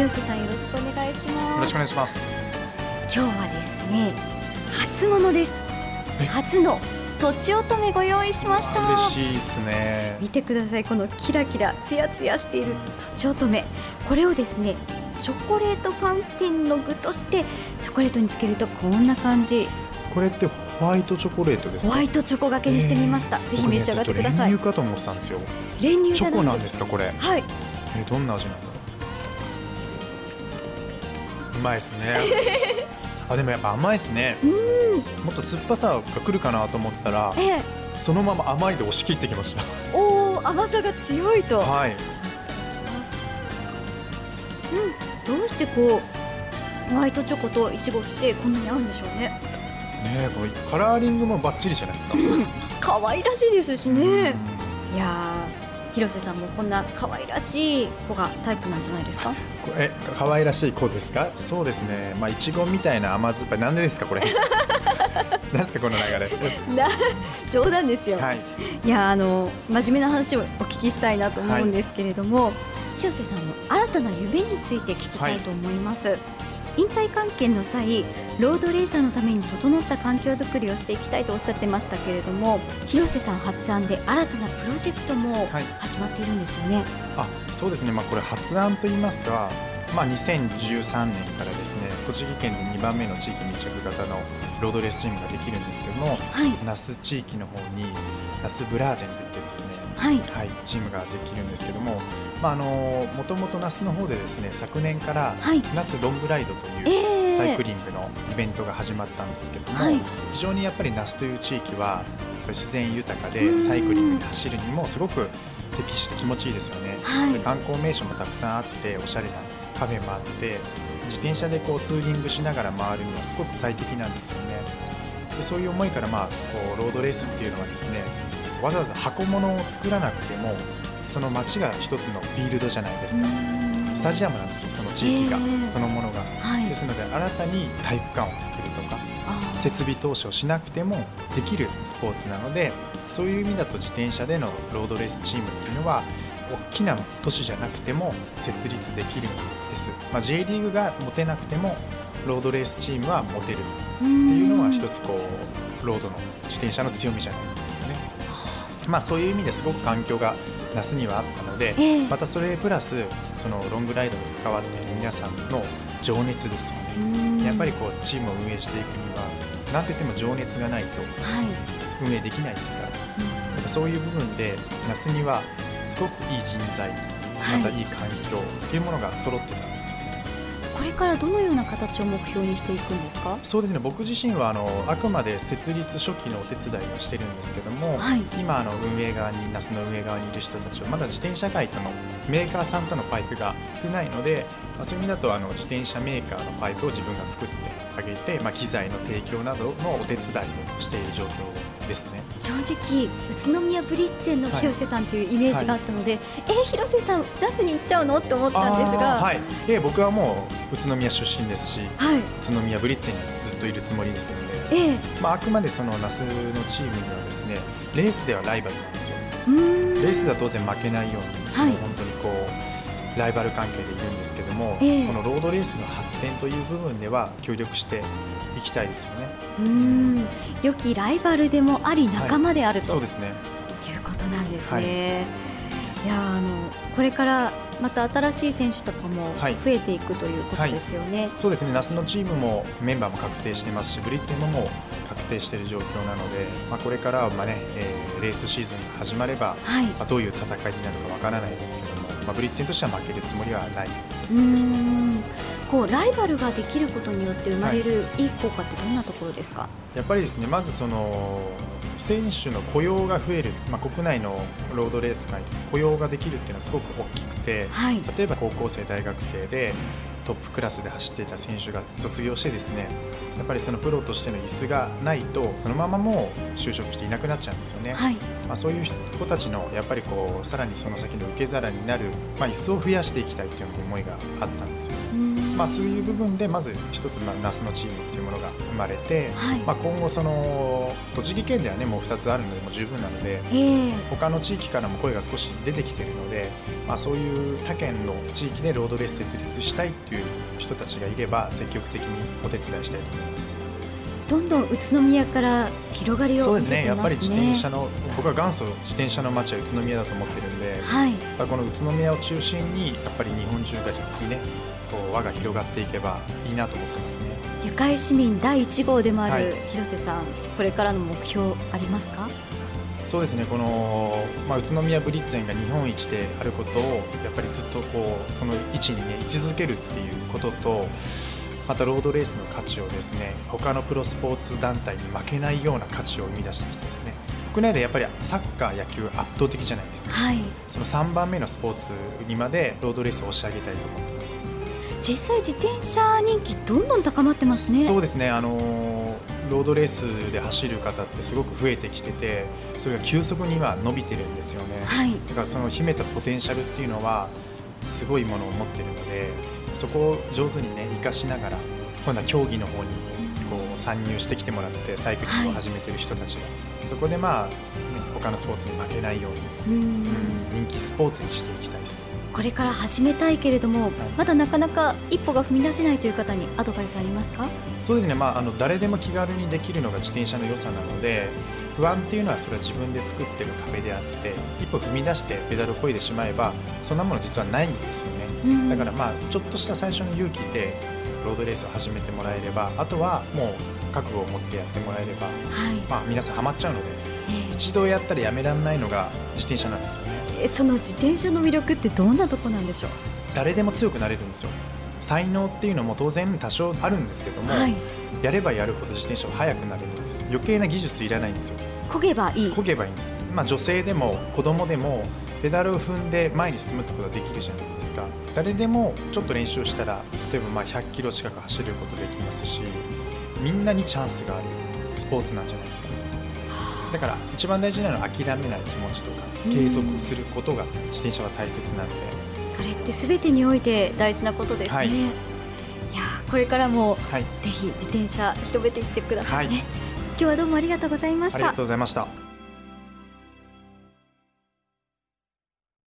広瀬さんよろしくお願いします。よろしくお願いします。今日はですね初物です。初のとちおとめご用意しました。嬉しいですね。見てください。このキラキラツヤツヤしているとちおとめ。これをですねチョコレートファウンテンの具としてチョコレートにつけるとこんな感じ。これってホワイトチョコレートですホワイトチョコがけにしてみました、えー、ぜひ召し上がってください、練乳かと思ってたんですよ。練乳チョコなんですかこれ？はい。えー、どんな味なんまいですね。あでもやっぱ甘いですね。もっと酸っぱさが来るかなと思ったら、えー、そのまま甘いで押し切ってきました。おお甘さが強いと。はい。うん。どうしてこうホワイトチョコといちごってこんなに合うんでしょうね。ねこれカラーリングもバッチリじゃないですか。可愛らしいですしね。いや広瀬さんもこんな可愛らしい子がタイプなんじゃないですか？え可愛らしい子ですか？そうですね。まあいちごみたいな甘酸っぱい。なんでですかこれ？なんですかこの流れ？な冗談ですよ、はい、いやあの真面目な話をお聞きしたいなと思うんですけれども、はい、広瀬さんの新たな夢について聞きたいと思います、はい引退関係の際ロードレーサーのために整った環境づくりをしていきたいとおっしゃってましたけれども広瀬さん発案で新たなプロジェクトも始まっているんですよね。はい、あそうですね、まあ、これ発案といいますか、まあ、2013年から栃木県で2番目の地域密着型のロードレースチームができるんですけども、はい、那須地域の方に那須ブラーゼンといってですね、はい、はい、チームができるんですけどもまあ、あのもともと那須の方でですね昨年から、はい、那須ロングライドというサイクリングのイベントが始まったんですけども、えー、非常にやっぱり那須という地域は自然豊かでサイクリングで走るにもすごく適して気持ちいいですよね、はい、観光名所もたくさんあっておしゃれなカフェもあって自転車でこうツーリングしながら回るにはすごく最適なんですよね。でそういう思いから、まあ、こうロードレースっていうのはですねわざわざ箱物を作らなくてもその町が一つのフィールドじゃないですか。スタジアムなんですよその地域が、えー、そのものが、はい、ですので新たに体育館を作るとか設備投資をしなくてもできるスポーツなのでそういう意味だと自転車でのロードレースチームっていうのは大きな都市じゃなくても設立できるんです、まあ、J リーグが持てなくてもロードレースチームは持てるっていうのは一つこうロードの自転車の強みじゃないですかね。まあ、そういう意味ですごく環境が那須にはあったので、えー、またそれプラスそのロングライドに関わっている皆さんの情熱ですよね。やっぱりこうチームを運営していくには何といっても情熱がないと運営できないですから、はい、そういう部分で那須にはすごくいい人材またいい環境っていうものが揃ってたんですよ。これからどのような形を目標にしていくんですか？そうですね。僕自身はあのあくまで設立初期のお手伝いをしてるんですけども、はい、今あの運営側に那須の運営側にいる人たちはまだ自転車界とのメーカーさんとのパイプが少ないので、まあ、そういう意味だとあの自転車メーカーのパイプを自分が作ってあげて、まあ、機材の提供などのお手伝いをしている状況ですね。正直宇都宮ブリッツェンの広瀬さんというイメージがあったので、はい。はい、えー、広瀬さん出すに行っちゃうの？って思ったんですが、はい、えー、僕はもう宇都宮出身ですし、はい、宇都宮ブリッツェンにずっといるつもりですので、えー、まあ、あくまでその那須のチームにはですねレースではライバルなんですよ。レースでは当然負けないように、はい、本当にこうライバル関係でいるんですけども、えー、このロードレースの発展という部分では協力していきたいですよね。うん。良きライバルでもあり仲間である、はい、そうですね。いうことなんですね。はい、いやあのこれからまた新しい選手とかも増えていくということですよね。はい、そうですね。夏のチームもメンバーも確定してますしブリッテンももう確定している状況なので、まあ、これからはまあね、えー、レースシーズンが始まれば、はい。まあ、どういう戦いになるかわからないですけども、まあ、ブリッツェンとしては負けるつもりはないですね。こうライバルができることによって生まれるいい効果ってどんなところですか、やっぱりですねまずその選手の雇用が増える、まあ、国内のロードレース界雇用ができるっていうのはすごく大きくて、はい、例えば高校生大学生でトップクラスで走っていた選手が卒業してですねやっぱりそのプロとしての椅子がないとそのままもう就職していなくなっちゃうんですよね。はい、まあ、そういう人たちのやっぱりこうさらにその先の受け皿になる、まあ、椅子を増やしていきたいという思いがあったんですよ。まあ、そういう部分でまず一つ、まあ、那須のチームっていうものが生まれて、はい、まあ、今後その栃木県ではねもう2つあるのでも十分なので、えー、他の地域からも声が少し出てきているので、まあ、そういう他県の地域でロードレース設立したいっていう人たちがいれば積極的にお手伝いしたいと思います。どんどん宇都宮から広がりを、ね、そうですね。やっぱり自転車の僕は元祖自転車の街は宇都宮だと思ってるんで、はい、この宇都宮を中心にやっぱり日本中がにねこう輪が広がっていけばいいなと思ってますね。愉快市民第1号でもある広瀬さん、はい、これからの目標ありますか？そうですね。この、まあ、宇都宮ブリッツェンが日本一であることをやっぱりずっとこうその位置にね位置づけるっていうこととまたロードレースの価値をですね他のプロスポーツ団体に負けないような価値を生み出してきてですね。国内でやっぱりサッカー野球圧倒的じゃないですか、はい、その3番目のスポーツにまでロードレースを押し上げたいと思ってます実際自転車人気どんどん高まってますね。そうですね。あのロードレースで走る方ってすごく増えてきててそれが急速に今伸びてるんですよね、はい、だからその秘めたポテンシャルっていうのはすごいものを持ってるのでそこを上手にね生かしながら今度は競技の方にこう参入してきてもらってサイクリングを始めてる人たちが、はい、そこでまあ、ね、他のスポーツに負けないように、うん、人気スポーツにしていきたいです。これから始めたいけれども、はい、まだなかなか一歩が踏み出せないという方にアドバイスありますか？そうですね、まあ、あの誰でも気軽にできるのが自転車の良さなので不安っていうのはそれは自分で作ってる壁であって一歩踏み出してペダルを漕いでしまえばそんなもの実はないんですよね、だからまあちょっとした最初の勇気でロードレースを始めてもらえればあとはもう覚悟を持ってやってもらえれば、はい、まあ、皆さんハマっちゃうので、えー、一度やったらやめられないのが自転車なんですよね、えー、その自転車の魅力ってどんなとこなんでしょう？誰でも強くなれるんですよ。才能っていうのも当然多少あるんですけども、はい、やればやるほど自転車は速くなれるんです。余計な技術いらないんですよ。漕げばいい。漕げばいいんです、まあ、女性でも子供でもペダルを踏んで前に進むってことができるじゃないですか。誰でもちょっと練習したら例えばまあ100キロ近く走ることできますしみんなにチャンスがあるスポーツなんじゃないですか。だから一番大事なのは諦めない気持ちとか継続することが自転車は大切なので。それって全てにおいて大事なことですね、はい、いやこれからも、ぜひ自転車広めていってくださいね、はい、今日はどうもありがとうございました。ありがとうございました